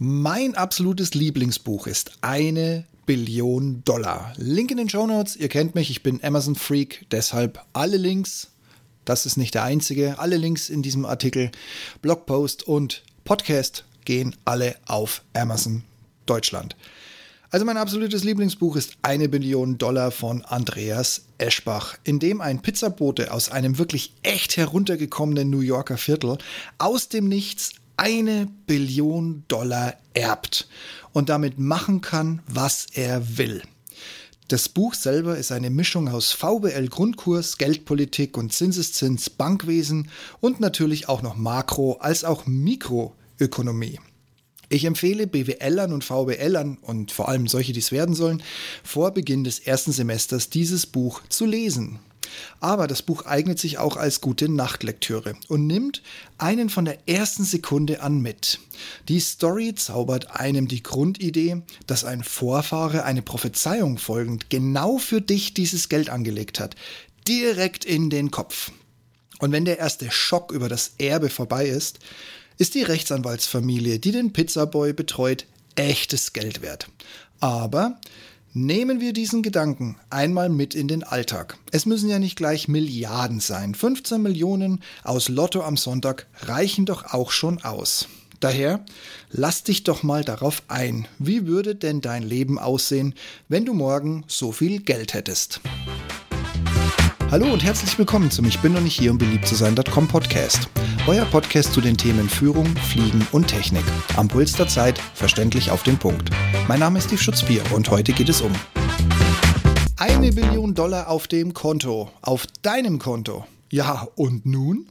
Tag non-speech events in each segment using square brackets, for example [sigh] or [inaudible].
Mein absolutes Lieblingsbuch ist eine Billion Dollar. Link in den Show Notes. Ihr kennt mich, ich bin Amazon Freak, deshalb alle Links. Das ist nicht der einzige. Alle Links in diesem Artikel, Blogpost und Podcast gehen alle auf Amazon Deutschland. Also mein absolutes Lieblingsbuch ist Eine Billion Dollar von Andreas Eschbach, in dem ein Pizzabote aus einem wirklich echt heruntergekommenen New Yorker Viertel aus dem Nichts eine Billion Dollar erbt und damit machen kann, was er will. Das Buch selber ist eine Mischung aus VWL Grundkurs, Geldpolitik und Zinseszins, Bankwesen und natürlich auch noch Makro- als auch Mikroökonomie. Ich empfehle BWLern und VWLern und vor allem solche, die es werden sollen, vor Beginn des ersten Semesters dieses Buch zu lesen. Aber das Buch eignet sich auch als gute Nachtlektüre und nimmt einen von der ersten Sekunde an mit. Die Story zaubert einem die Grundidee, dass ein Vorfahre eine Prophezeiung folgend genau für dich dieses Geld angelegt hat, direkt in den Kopf. Und wenn der erste Schock über das Erbe vorbei ist, ist die Rechtsanwaltsfamilie, die den Pizzaboy betreut, echtes Geld wert. Aber Nehmen wir diesen Gedanken einmal mit in den Alltag. Es müssen ja nicht gleich Milliarden sein. 15 Millionen aus Lotto am Sonntag reichen doch auch schon aus. Daher lass dich doch mal darauf ein. Wie würde denn dein Leben aussehen, wenn du morgen so viel Geld hättest? Hallo und herzlich willkommen zum Ich bin noch nicht hier, um beliebt zu sein.com Podcast. Euer Podcast zu den Themen Führung, Fliegen und Technik. Am Puls der Zeit, verständlich auf den Punkt. Mein Name ist Steve Schutzbier und heute geht es um eine Billion Dollar auf dem Konto, auf deinem Konto. Ja, und nun?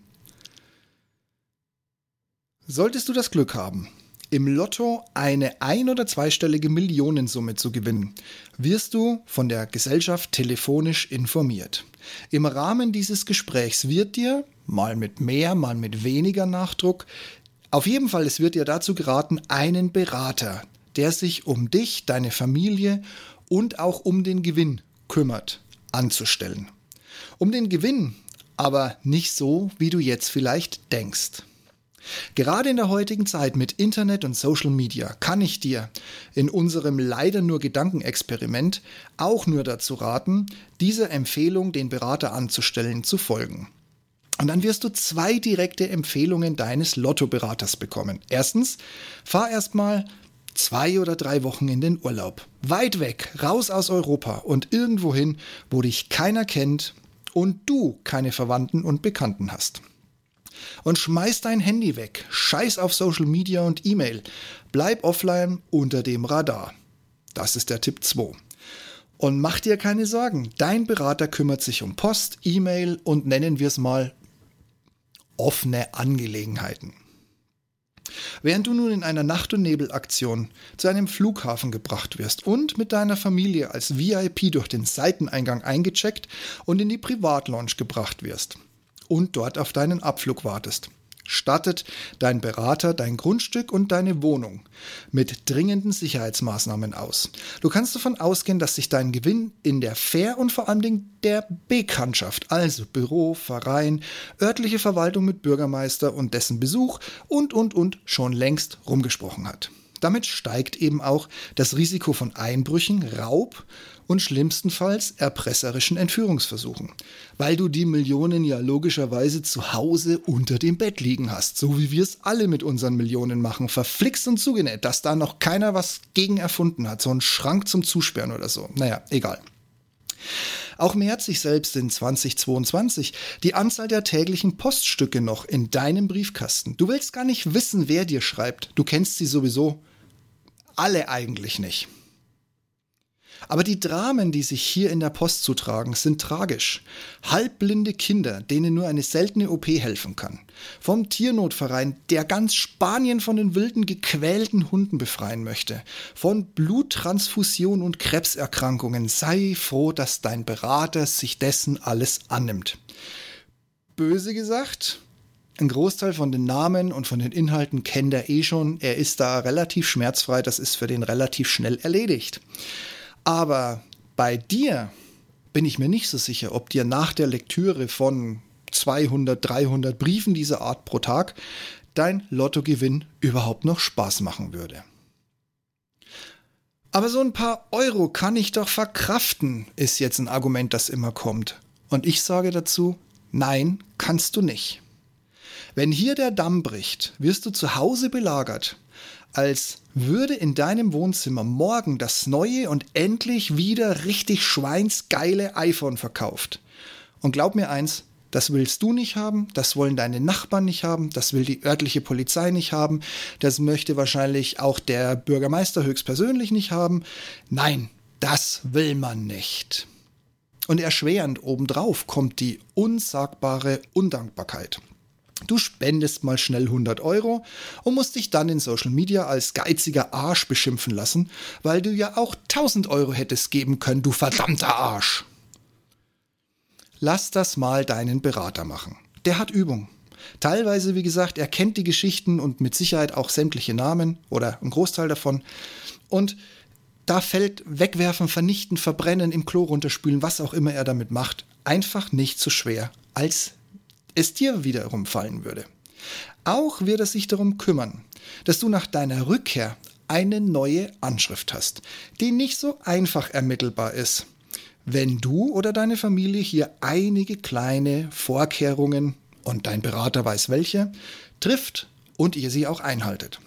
Solltest du das Glück haben, im Lotto eine ein- oder zweistellige Millionensumme zu gewinnen, wirst du von der Gesellschaft telefonisch informiert. Im Rahmen dieses Gesprächs wird dir, mal mit mehr, mal mit weniger Nachdruck, auf jeden Fall, es wird dir dazu geraten, einen Berater, der sich um dich, deine Familie und auch um den Gewinn kümmert, anzustellen. Um den Gewinn, aber nicht so, wie du jetzt vielleicht denkst. Gerade in der heutigen Zeit mit Internet und Social Media kann ich dir in unserem leider nur Gedankenexperiment auch nur dazu raten, dieser Empfehlung, den Berater anzustellen, zu folgen. Und dann wirst du zwei direkte Empfehlungen deines Lottoberaters bekommen. Erstens, fahr erstmal zwei oder drei Wochen in den Urlaub. Weit weg, raus aus Europa und irgendwohin, wo dich keiner kennt und du keine Verwandten und Bekannten hast. Und schmeiß dein Handy weg. Scheiß auf Social Media und E-Mail. Bleib offline unter dem Radar. Das ist der Tipp 2. Und mach dir keine Sorgen. Dein Berater kümmert sich um Post, E-Mail und nennen wir es mal offene Angelegenheiten. Während du nun in einer Nacht- und Nebelaktion zu einem Flughafen gebracht wirst und mit deiner Familie als VIP durch den Seiteneingang eingecheckt und in die Privatlounge gebracht wirst, und dort auf deinen Abflug wartest. Stattet dein Berater dein Grundstück und deine Wohnung mit dringenden Sicherheitsmaßnahmen aus. Du kannst davon ausgehen, dass sich dein Gewinn in der Fair und vor allen Dingen der Bekanntschaft, also Büro, Verein, örtliche Verwaltung mit Bürgermeister und dessen Besuch und, und, und schon längst rumgesprochen hat. Damit steigt eben auch das Risiko von Einbrüchen, Raub und schlimmstenfalls erpresserischen Entführungsversuchen, weil du die Millionen ja logischerweise zu Hause unter dem Bett liegen hast, so wie wir es alle mit unseren Millionen machen, verflixt und zugenäht, dass da noch keiner was gegen erfunden hat, so ein Schrank zum Zusperren oder so. Naja, egal. Auch mehrt sich selbst in 2022 die Anzahl der täglichen Poststücke noch in deinem Briefkasten. Du willst gar nicht wissen, wer dir schreibt. Du kennst sie sowieso alle eigentlich nicht. Aber die Dramen, die sich hier in der Post zutragen, sind tragisch. Halbblinde Kinder, denen nur eine seltene OP helfen kann. Vom Tiernotverein, der ganz Spanien von den wilden, gequälten Hunden befreien möchte. Von Bluttransfusion und Krebserkrankungen. Sei froh, dass dein Berater sich dessen alles annimmt. Böse gesagt, ein Großteil von den Namen und von den Inhalten kennt er eh schon. Er ist da relativ schmerzfrei. Das ist für den relativ schnell erledigt. Aber bei dir bin ich mir nicht so sicher, ob dir nach der Lektüre von 200, 300 Briefen dieser Art pro Tag dein Lottogewinn überhaupt noch Spaß machen würde. Aber so ein paar Euro kann ich doch verkraften, ist jetzt ein Argument, das immer kommt. Und ich sage dazu, nein, kannst du nicht. Wenn hier der Damm bricht, wirst du zu Hause belagert, als würde in deinem Wohnzimmer morgen das neue und endlich wieder richtig schweinsgeile iPhone verkauft. Und glaub mir eins, das willst du nicht haben, das wollen deine Nachbarn nicht haben, das will die örtliche Polizei nicht haben, das möchte wahrscheinlich auch der Bürgermeister höchstpersönlich nicht haben. Nein, das will man nicht. Und erschwerend obendrauf kommt die unsagbare Undankbarkeit. Du spendest mal schnell 100 Euro und musst dich dann in Social Media als geiziger Arsch beschimpfen lassen, weil du ja auch 1000 Euro hättest geben können, du verdammter Arsch. Lass das mal deinen Berater machen. Der hat Übung. Teilweise, wie gesagt, er kennt die Geschichten und mit Sicherheit auch sämtliche Namen oder einen Großteil davon. Und da fällt Wegwerfen, Vernichten, Verbrennen, im Klo runterspülen, was auch immer er damit macht, einfach nicht so schwer, als es dir wiederum fallen würde. Auch wird er sich darum kümmern, dass du nach deiner Rückkehr eine neue Anschrift hast, die nicht so einfach ermittelbar ist wenn du oder deine Familie hier einige kleine Vorkehrungen und dein Berater weiß welche, trifft und ihr sie auch einhaltet.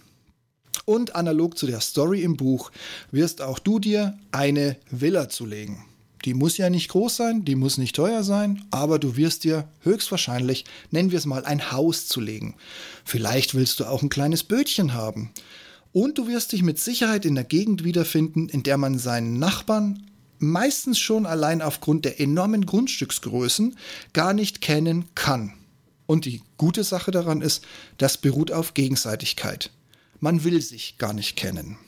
Und analog zu der Story im Buch wirst auch du dir eine Villa zulegen. Die muss ja nicht groß sein, die muss nicht teuer sein, aber du wirst dir höchstwahrscheinlich, nennen wir es mal, ein Haus zulegen. Vielleicht willst du auch ein kleines Bötchen haben. Und du wirst dich mit Sicherheit in der Gegend wiederfinden, in der man seinen Nachbarn meistens schon allein aufgrund der enormen Grundstücksgrößen gar nicht kennen kann. Und die gute Sache daran ist, das beruht auf Gegenseitigkeit. Man will sich gar nicht kennen.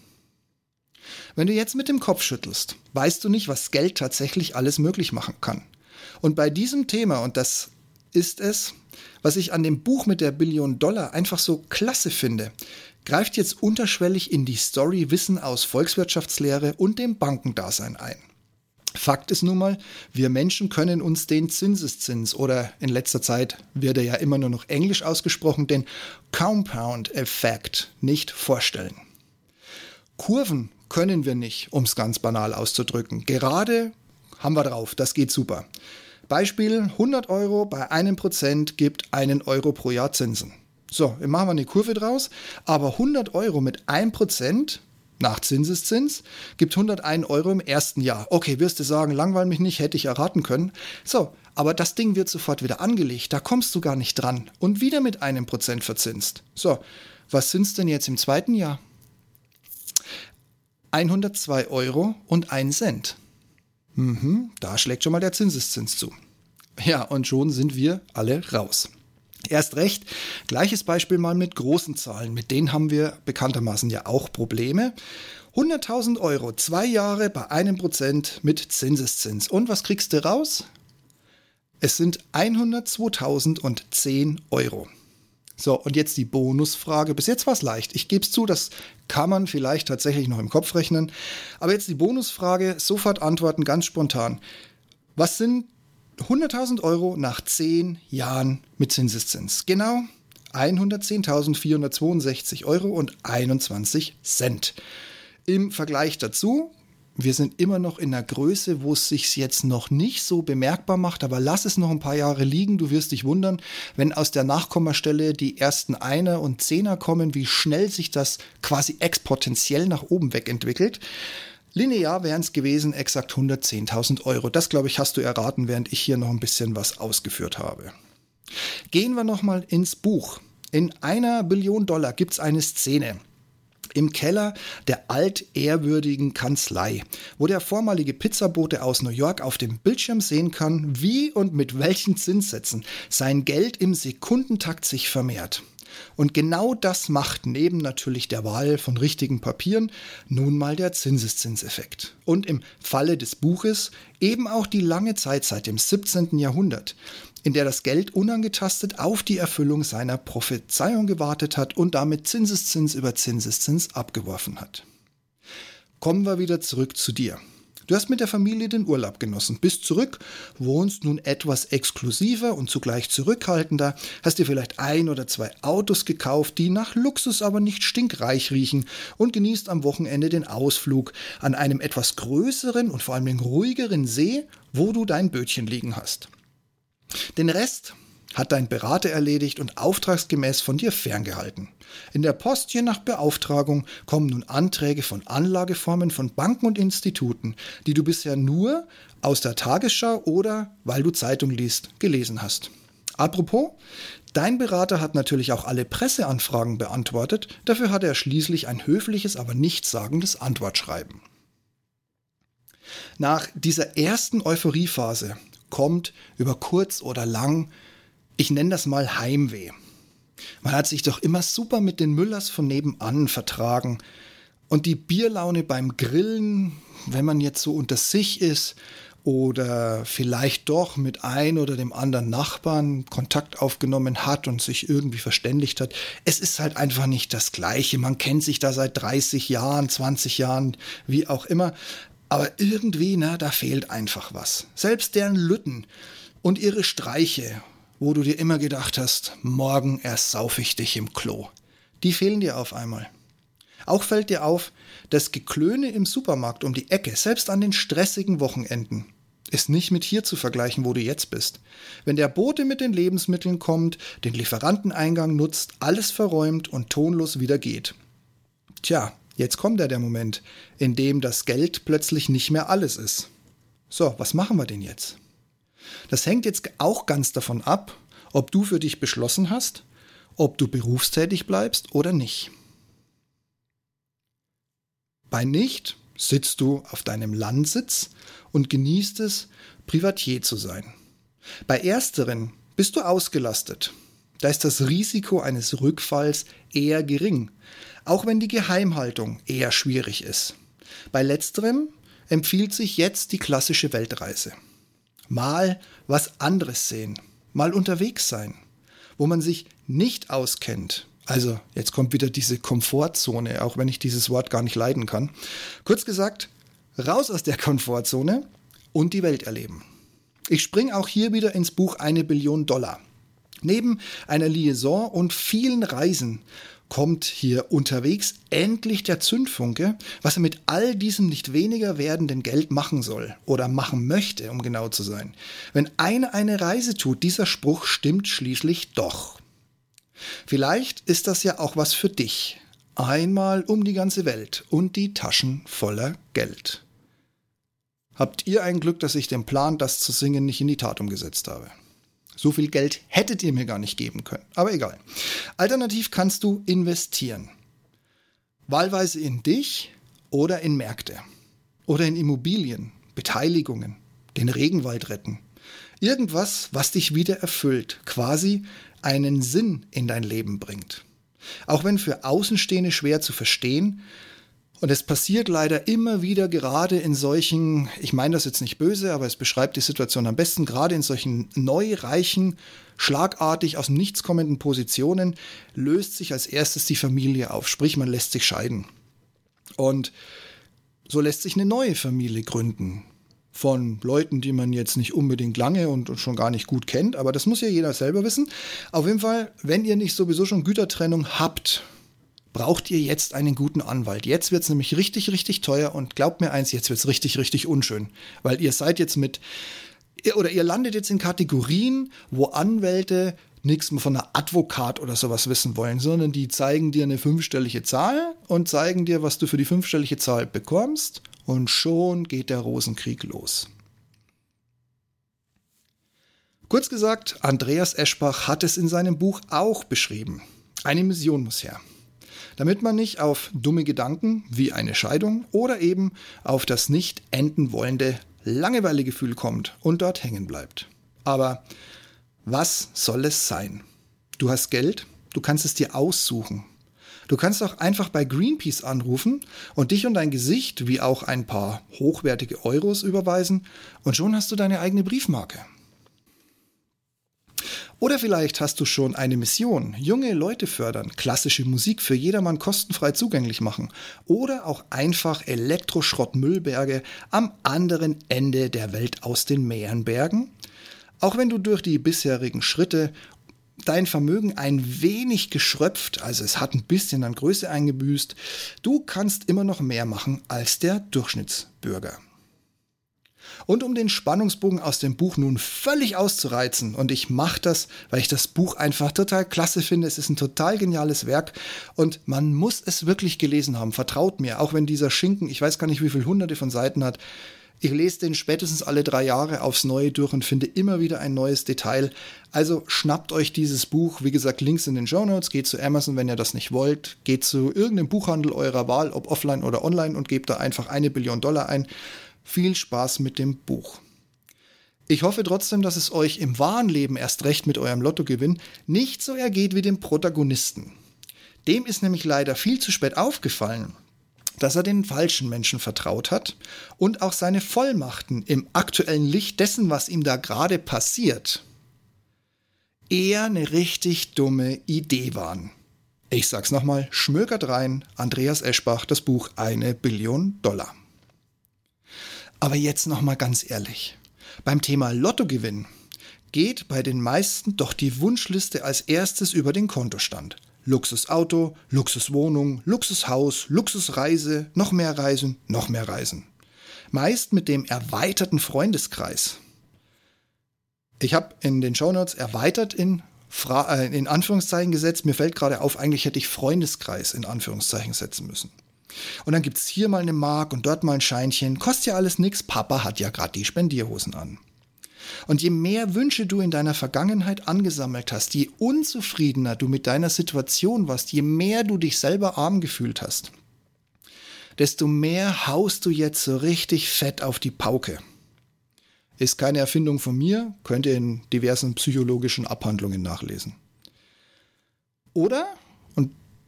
Wenn du jetzt mit dem Kopf schüttelst, weißt du nicht, was Geld tatsächlich alles möglich machen kann. Und bei diesem Thema, und das ist es, was ich an dem Buch mit der Billion Dollar einfach so klasse finde, greift jetzt unterschwellig in die Story Wissen aus Volkswirtschaftslehre und dem Bankendasein ein. Fakt ist nun mal, wir Menschen können uns den Zinseszins oder in letzter Zeit wird er ja immer nur noch englisch ausgesprochen, den Compound-Effekt nicht vorstellen. Kurven können wir nicht, um es ganz banal auszudrücken. Gerade haben wir drauf, das geht super. Beispiel 100 Euro bei einem Prozent gibt einen Euro pro Jahr Zinsen. So, wir machen wir eine Kurve draus, aber 100 Euro mit 1% nach Zinseszins, gibt 101 Euro im ersten Jahr. Okay, wirst du sagen, langweil mich nicht, hätte ich erraten können. So, aber das Ding wird sofort wieder angelegt, da kommst du gar nicht dran und wieder mit einem Prozent verzinst. So, was sind's denn jetzt im zweiten Jahr? 102 Euro und 1 Cent. Mhm, da schlägt schon mal der Zinseszins zu. Ja, und schon sind wir alle raus. Erst recht, gleiches Beispiel mal mit großen Zahlen. Mit denen haben wir bekanntermaßen ja auch Probleme. 100.000 Euro, zwei Jahre bei einem Prozent mit Zinseszins. Und was kriegst du raus? Es sind 102.010 Euro. So, und jetzt die Bonusfrage. Bis jetzt war es leicht. Ich gebe es zu, das kann man vielleicht tatsächlich noch im Kopf rechnen. Aber jetzt die Bonusfrage, sofort antworten, ganz spontan. Was sind 100.000 Euro nach 10 Jahren mit Zinseszins. Genau 110.462 Euro und 21 Cent. Im Vergleich dazu, wir sind immer noch in einer Größe, wo es sich jetzt noch nicht so bemerkbar macht, aber lass es noch ein paar Jahre liegen. Du wirst dich wundern, wenn aus der Nachkommastelle die ersten Einer und Zehner kommen, wie schnell sich das quasi exponentiell nach oben wegentwickelt. Linear wären es gewesen exakt 110.000 Euro. Das, glaube ich, hast du erraten, während ich hier noch ein bisschen was ausgeführt habe. Gehen wir nochmal ins Buch. In einer Billion Dollar gibt es eine Szene im Keller der altehrwürdigen Kanzlei, wo der vormalige Pizzabote aus New York auf dem Bildschirm sehen kann, wie und mit welchen Zinssätzen sein Geld im Sekundentakt sich vermehrt. Und genau das macht neben natürlich der Wahl von richtigen Papieren nun mal der Zinseszinseffekt. Und im Falle des Buches eben auch die lange Zeit seit dem 17. Jahrhundert, in der das Geld unangetastet auf die Erfüllung seiner Prophezeiung gewartet hat und damit Zinseszins über Zinseszins abgeworfen hat. Kommen wir wieder zurück zu dir. Du hast mit der Familie den Urlaub genossen, bist zurück, wohnst nun etwas exklusiver und zugleich zurückhaltender, hast dir vielleicht ein oder zwei Autos gekauft, die nach Luxus aber nicht stinkreich riechen und genießt am Wochenende den Ausflug an einem etwas größeren und vor allem ruhigeren See, wo du dein Bötchen liegen hast. Den Rest hat dein Berater erledigt und auftragsgemäß von dir ferngehalten. In der Post je nach Beauftragung kommen nun Anträge von Anlageformen von Banken und Instituten, die du bisher nur aus der Tagesschau oder, weil du Zeitung liest, gelesen hast. Apropos, dein Berater hat natürlich auch alle Presseanfragen beantwortet, dafür hat er schließlich ein höfliches, aber nichtssagendes Antwortschreiben. Nach dieser ersten Euphoriephase kommt über kurz oder lang ich nenne das mal Heimweh. Man hat sich doch immer super mit den Müllers von nebenan vertragen. Und die Bierlaune beim Grillen, wenn man jetzt so unter sich ist oder vielleicht doch mit ein oder dem anderen Nachbarn Kontakt aufgenommen hat und sich irgendwie verständigt hat, es ist halt einfach nicht das Gleiche. Man kennt sich da seit 30 Jahren, 20 Jahren, wie auch immer. Aber irgendwie, na, da fehlt einfach was. Selbst deren Lütten und ihre Streiche wo du dir immer gedacht hast, morgen erst ich dich im Klo. Die fehlen dir auf einmal. Auch fällt dir auf, das Geklöne im Supermarkt um die Ecke, selbst an den stressigen Wochenenden, ist nicht mit hier zu vergleichen, wo du jetzt bist. Wenn der Bote mit den Lebensmitteln kommt, den Lieferanteneingang nutzt, alles verräumt und tonlos wieder geht. Tja, jetzt kommt ja der Moment, in dem das Geld plötzlich nicht mehr alles ist. So, was machen wir denn jetzt? Das hängt jetzt auch ganz davon ab, ob du für dich beschlossen hast, ob du berufstätig bleibst oder nicht. Bei nicht sitzt du auf deinem Landsitz und genießt es, Privatier zu sein. Bei ersteren bist du ausgelastet. Da ist das Risiko eines Rückfalls eher gering, auch wenn die Geheimhaltung eher schwierig ist. Bei letzterem empfiehlt sich jetzt die klassische Weltreise mal was anderes sehen, mal unterwegs sein, wo man sich nicht auskennt. Also jetzt kommt wieder diese Komfortzone, auch wenn ich dieses Wort gar nicht leiden kann. Kurz gesagt, raus aus der Komfortzone und die Welt erleben. Ich springe auch hier wieder ins Buch Eine Billion Dollar. Neben einer Liaison und vielen Reisen kommt hier unterwegs endlich der Zündfunke, was er mit all diesem nicht weniger werdenden Geld machen soll oder machen möchte, um genau zu sein. Wenn einer eine Reise tut, dieser Spruch stimmt schließlich doch. Vielleicht ist das ja auch was für dich. Einmal um die ganze Welt und die Taschen voller Geld. Habt ihr ein Glück, dass ich den Plan, das zu singen, nicht in die Tat umgesetzt habe? So viel Geld hättet ihr mir gar nicht geben können. Aber egal. Alternativ kannst du investieren. Wahlweise in dich oder in Märkte. Oder in Immobilien, Beteiligungen, den Regenwald retten. Irgendwas, was dich wieder erfüllt, quasi einen Sinn in dein Leben bringt. Auch wenn für Außenstehende schwer zu verstehen, und es passiert leider immer wieder gerade in solchen, ich meine das jetzt nicht böse, aber es beschreibt die Situation am besten, gerade in solchen neu reichen, schlagartig aus dem Nichts kommenden Positionen löst sich als erstes die Familie auf, sprich man lässt sich scheiden. Und so lässt sich eine neue Familie gründen von Leuten, die man jetzt nicht unbedingt lange und schon gar nicht gut kennt, aber das muss ja jeder selber wissen. Auf jeden Fall, wenn ihr nicht sowieso schon Gütertrennung habt, braucht ihr jetzt einen guten Anwalt. Jetzt wird es nämlich richtig, richtig teuer und glaubt mir eins, jetzt wird es richtig, richtig unschön. Weil ihr seid jetzt mit, oder ihr landet jetzt in Kategorien, wo Anwälte nichts von einer Advokat oder sowas wissen wollen, sondern die zeigen dir eine fünfstellige Zahl und zeigen dir, was du für die fünfstellige Zahl bekommst und schon geht der Rosenkrieg los. Kurz gesagt, Andreas Eschbach hat es in seinem Buch auch beschrieben. Eine Mission muss her damit man nicht auf dumme Gedanken wie eine Scheidung oder eben auf das nicht enden wollende Langeweilegefühl kommt und dort hängen bleibt. Aber was soll es sein? Du hast Geld, du kannst es dir aussuchen. Du kannst auch einfach bei Greenpeace anrufen und dich und dein Gesicht wie auch ein paar hochwertige Euros überweisen und schon hast du deine eigene Briefmarke. Oder vielleicht hast du schon eine Mission, junge Leute fördern, klassische Musik für jedermann kostenfrei zugänglich machen oder auch einfach Elektroschrottmüllberge am anderen Ende der Welt aus den Meeren bergen? Auch wenn du durch die bisherigen Schritte dein Vermögen ein wenig geschröpft, also es hat ein bisschen an Größe eingebüßt, du kannst immer noch mehr machen als der Durchschnittsbürger. Und um den Spannungsbogen aus dem Buch nun völlig auszureizen, und ich mache das, weil ich das Buch einfach total klasse finde, es ist ein total geniales Werk und man muss es wirklich gelesen haben, vertraut mir, auch wenn dieser Schinken, ich weiß gar nicht, wie viele hunderte von Seiten hat, ich lese den spätestens alle drei Jahre aufs Neue durch und finde immer wieder ein neues Detail. Also schnappt euch dieses Buch. Wie gesagt, Links in den Show Notes. Geht zu Amazon, wenn ihr das nicht wollt. Geht zu irgendeinem Buchhandel eurer Wahl, ob offline oder online, und gebt da einfach eine Billion Dollar ein. Viel Spaß mit dem Buch. Ich hoffe trotzdem, dass es euch im wahren Leben erst recht mit eurem Lottogewinn nicht so ergeht wie dem Protagonisten. Dem ist nämlich leider viel zu spät aufgefallen, dass er den falschen Menschen vertraut hat und auch seine Vollmachten im aktuellen Licht dessen, was ihm da gerade passiert, eher eine richtig dumme Idee waren. Ich sag's nochmal, schmökert rein, Andreas Eschbach, das Buch Eine Billion Dollar. Aber jetzt nochmal ganz ehrlich. Beim Thema Lottogewinn geht bei den meisten doch die Wunschliste als erstes über den Kontostand. Luxusauto, Luxuswohnung, Luxushaus, Luxusreise, noch mehr Reisen, noch mehr Reisen. Meist mit dem erweiterten Freundeskreis. Ich habe in den Shownotes erweitert in, Fra äh, in Anführungszeichen gesetzt. Mir fällt gerade auf, eigentlich hätte ich Freundeskreis in Anführungszeichen setzen müssen. Und dann gibt es hier mal eine Mark und dort mal ein Scheinchen. Kostet ja alles nichts. Papa hat ja gerade die Spendierhosen an. Und je mehr Wünsche du in deiner Vergangenheit angesammelt hast, je unzufriedener du mit deiner Situation warst, je mehr du dich selber arm gefühlt hast, desto mehr haust du jetzt so richtig fett auf die Pauke. Ist keine Erfindung von mir, könnt ihr in diversen psychologischen Abhandlungen nachlesen. Oder,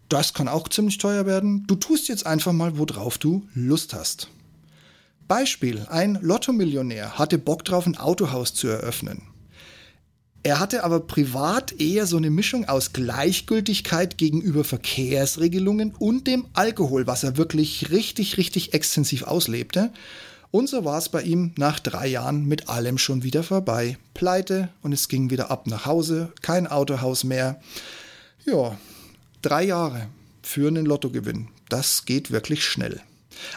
das kann auch ziemlich teuer werden. Du tust jetzt einfach mal, worauf du Lust hast. Beispiel: Ein Lottomillionär hatte Bock drauf, ein Autohaus zu eröffnen. Er hatte aber privat eher so eine Mischung aus Gleichgültigkeit gegenüber Verkehrsregelungen und dem Alkohol, was er wirklich richtig, richtig extensiv auslebte. Und so war es bei ihm nach drei Jahren mit allem schon wieder vorbei. Pleite und es ging wieder ab nach Hause, kein Autohaus mehr. Ja, Drei Jahre für einen Lottogewinn. Das geht wirklich schnell.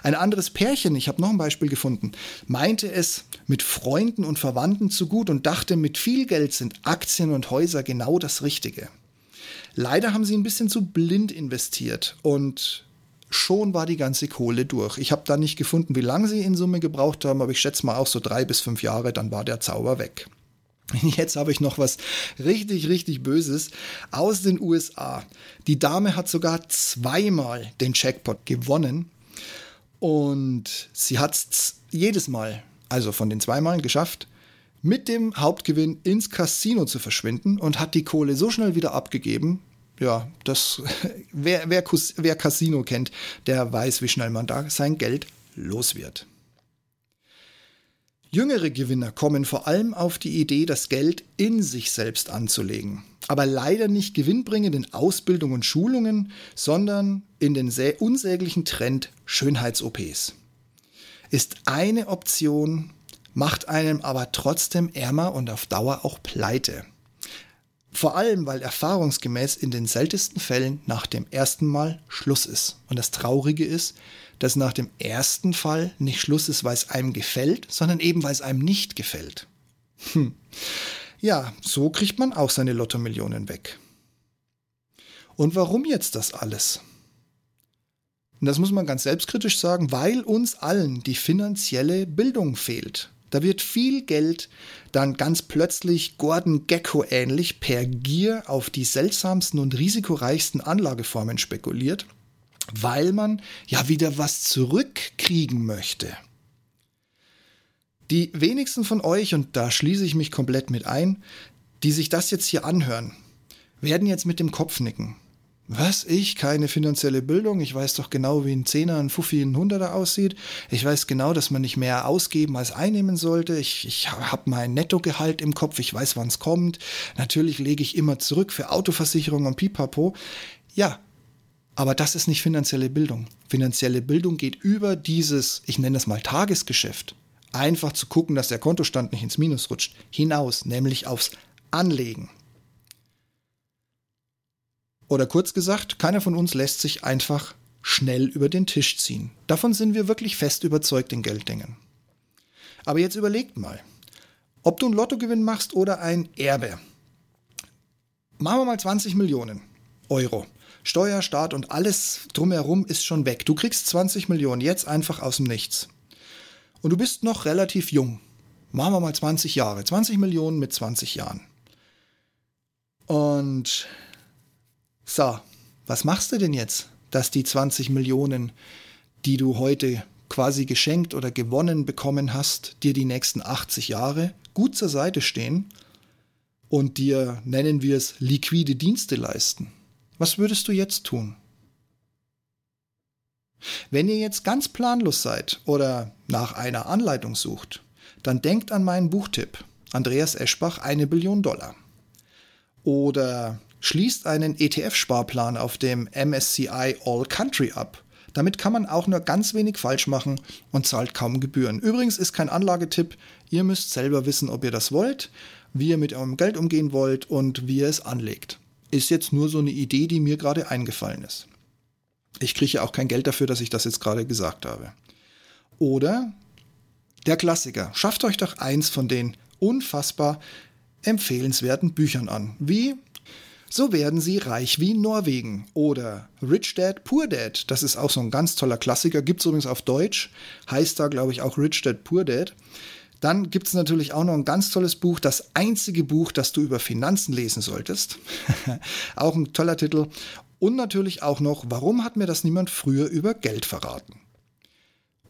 Ein anderes Pärchen, ich habe noch ein Beispiel gefunden, meinte es mit Freunden und Verwandten zu gut und dachte, mit viel Geld sind Aktien und Häuser genau das Richtige. Leider haben sie ein bisschen zu blind investiert und schon war die ganze Kohle durch. Ich habe da nicht gefunden, wie lange sie in Summe gebraucht haben, aber ich schätze mal auch so drei bis fünf Jahre, dann war der Zauber weg. [laughs] Jetzt habe ich noch was richtig, richtig Böses aus den USA. Die Dame hat sogar zweimal den Jackpot gewonnen und sie hat es jedes Mal, also von den zweimal geschafft, mit dem Hauptgewinn ins Casino zu verschwinden und hat die Kohle so schnell wieder abgegeben. Ja, das, [laughs] wer, wer, wer Casino kennt, der weiß, wie schnell man da sein Geld los wird. Jüngere Gewinner kommen vor allem auf die Idee, das Geld in sich selbst anzulegen. Aber leider nicht gewinnbringend in Ausbildung und Schulungen, sondern in den unsäglichen Trend Schönheits-OPs. Ist eine Option, macht einem aber trotzdem ärmer und auf Dauer auch pleite. Vor allem, weil erfahrungsgemäß in den seltensten Fällen nach dem ersten Mal Schluss ist. Und das Traurige ist, dass nach dem ersten Fall nicht Schluss ist, weil es einem gefällt, sondern eben weil es einem nicht gefällt. Hm. Ja, so kriegt man auch seine Lottomillionen weg. Und warum jetzt das alles? Und das muss man ganz selbstkritisch sagen, weil uns allen die finanzielle Bildung fehlt. Da wird viel Geld dann ganz plötzlich Gordon Gecko ähnlich per Gier auf die seltsamsten und risikoreichsten Anlageformen spekuliert weil man ja wieder was zurückkriegen möchte. Die wenigsten von euch, und da schließe ich mich komplett mit ein, die sich das jetzt hier anhören, werden jetzt mit dem Kopf nicken. Was? Ich? Keine finanzielle Bildung? Ich weiß doch genau, wie ein Zehner, ein Fuffi, ein Hunderter aussieht. Ich weiß genau, dass man nicht mehr ausgeben als einnehmen sollte. Ich, ich habe mein Nettogehalt im Kopf. Ich weiß, wann es kommt. Natürlich lege ich immer zurück für Autoversicherung und Pipapo. Ja, aber das ist nicht finanzielle Bildung. Finanzielle Bildung geht über dieses, ich nenne das mal Tagesgeschäft. Einfach zu gucken, dass der Kontostand nicht ins Minus rutscht. Hinaus, nämlich aufs Anlegen. Oder kurz gesagt, keiner von uns lässt sich einfach schnell über den Tisch ziehen. Davon sind wir wirklich fest überzeugt in Gelddingen. Aber jetzt überlegt mal, ob du einen Lottogewinn machst oder ein Erbe. Machen wir mal 20 Millionen Euro. Steuer, Staat und alles drumherum ist schon weg. Du kriegst 20 Millionen jetzt einfach aus dem Nichts. Und du bist noch relativ jung. Machen wir mal 20 Jahre. 20 Millionen mit 20 Jahren. Und so, was machst du denn jetzt, dass die 20 Millionen, die du heute quasi geschenkt oder gewonnen bekommen hast, dir die nächsten 80 Jahre gut zur Seite stehen und dir, nennen wir es, liquide Dienste leisten? Was würdest du jetzt tun? Wenn ihr jetzt ganz planlos seid oder nach einer Anleitung sucht, dann denkt an meinen Buchtipp Andreas Eschbach eine Billion Dollar. Oder schließt einen ETF-Sparplan auf dem MSCI All Country ab. Damit kann man auch nur ganz wenig falsch machen und zahlt kaum Gebühren. Übrigens ist kein Anlagetipp, ihr müsst selber wissen, ob ihr das wollt, wie ihr mit eurem Geld umgehen wollt und wie ihr es anlegt. Ist jetzt nur so eine Idee, die mir gerade eingefallen ist. Ich kriege ja auch kein Geld dafür, dass ich das jetzt gerade gesagt habe. Oder der Klassiker. Schafft euch doch eins von den unfassbar empfehlenswerten Büchern an, wie so werden sie reich wie Norwegen. Oder Rich Dad, Poor Dad. Das ist auch so ein ganz toller Klassiker. Gibt es übrigens auf Deutsch. Heißt da, glaube ich, auch Rich Dad, Poor Dad. Dann gibt es natürlich auch noch ein ganz tolles Buch, das einzige Buch, das du über Finanzen lesen solltest. [laughs] auch ein toller Titel. Und natürlich auch noch, warum hat mir das niemand früher über Geld verraten?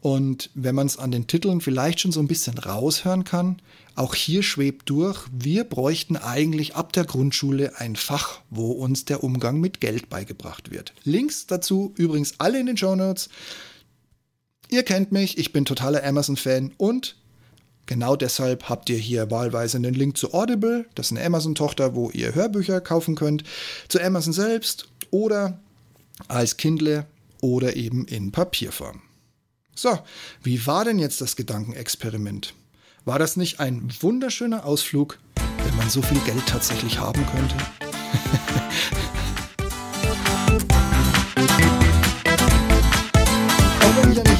Und wenn man es an den Titeln vielleicht schon so ein bisschen raushören kann, auch hier schwebt durch, wir bräuchten eigentlich ab der Grundschule ein Fach, wo uns der Umgang mit Geld beigebracht wird. Links dazu übrigens alle in den Show Notes. Ihr kennt mich, ich bin totaler Amazon-Fan und genau deshalb habt ihr hier wahlweise einen Link zu Audible, das ist eine Amazon-Tochter, wo ihr Hörbücher kaufen könnt, zu Amazon selbst oder als Kindle oder eben in Papierform. So, wie war denn jetzt das Gedankenexperiment? War das nicht ein wunderschöner Ausflug, wenn man so viel Geld tatsächlich haben könnte? [laughs]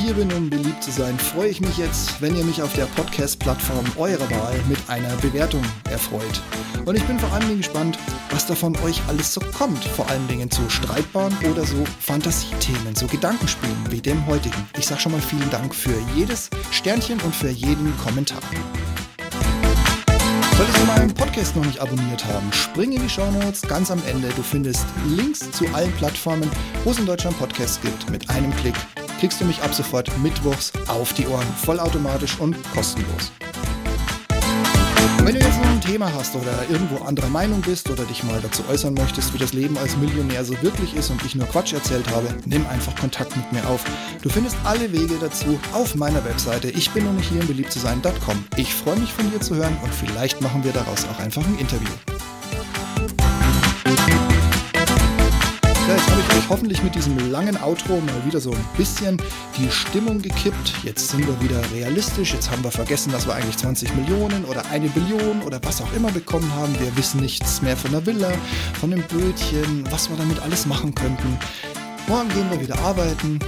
hier bin, um beliebt zu sein, freue ich mich jetzt, wenn ihr mich auf der Podcast-Plattform eurer Wahl mit einer Bewertung erfreut. Und ich bin vor allen Dingen gespannt, was davon euch alles so kommt. Vor allen Dingen zu streitbaren oder so Fantasiethemen, so Gedankenspielen wie dem heutigen. Ich sage schon mal vielen Dank für jedes Sternchen und für jeden Kommentar. Solltest du meinen Podcast noch nicht abonniert haben, spring in die Show Notes ganz am Ende. Du findest Links zu allen Plattformen, wo es in Deutschland Podcasts gibt, mit einem Klick kriegst du mich ab sofort mittwochs auf die Ohren, vollautomatisch und kostenlos. Wenn du jetzt noch ein Thema hast oder irgendwo anderer Meinung bist oder dich mal dazu äußern möchtest, wie das Leben als Millionär so wirklich ist und ich nur Quatsch erzählt habe, nimm einfach Kontakt mit mir auf. Du findest alle Wege dazu auf meiner Webseite ich bin noch nicht hier im beliebt zu sein.com. Ich freue mich von dir zu hören und vielleicht machen wir daraus auch einfach ein Interview. Jetzt habe ich euch hoffentlich mit diesem langen Outro mal wieder so ein bisschen die Stimmung gekippt. Jetzt sind wir wieder realistisch. Jetzt haben wir vergessen, dass wir eigentlich 20 Millionen oder eine Billion oder was auch immer bekommen haben. Wir wissen nichts mehr von der Villa, von dem Bötchen, was wir damit alles machen könnten. Morgen gehen wir wieder arbeiten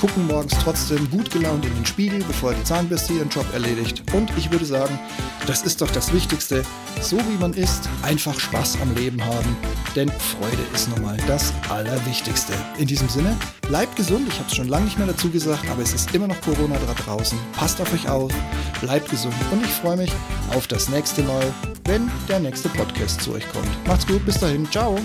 gucken morgens trotzdem gut gelaunt in den Spiegel, bevor die Zahnbürste ihren Job erledigt. Und ich würde sagen, das ist doch das Wichtigste. So wie man ist, einfach Spaß am Leben haben. Denn Freude ist nun mal das Allerwichtigste. In diesem Sinne, bleibt gesund. Ich habe es schon lange nicht mehr dazu gesagt, aber es ist immer noch Corona da draußen. Passt auf euch auf, bleibt gesund. Und ich freue mich auf das nächste Mal, wenn der nächste Podcast zu euch kommt. Macht's gut, bis dahin. Ciao.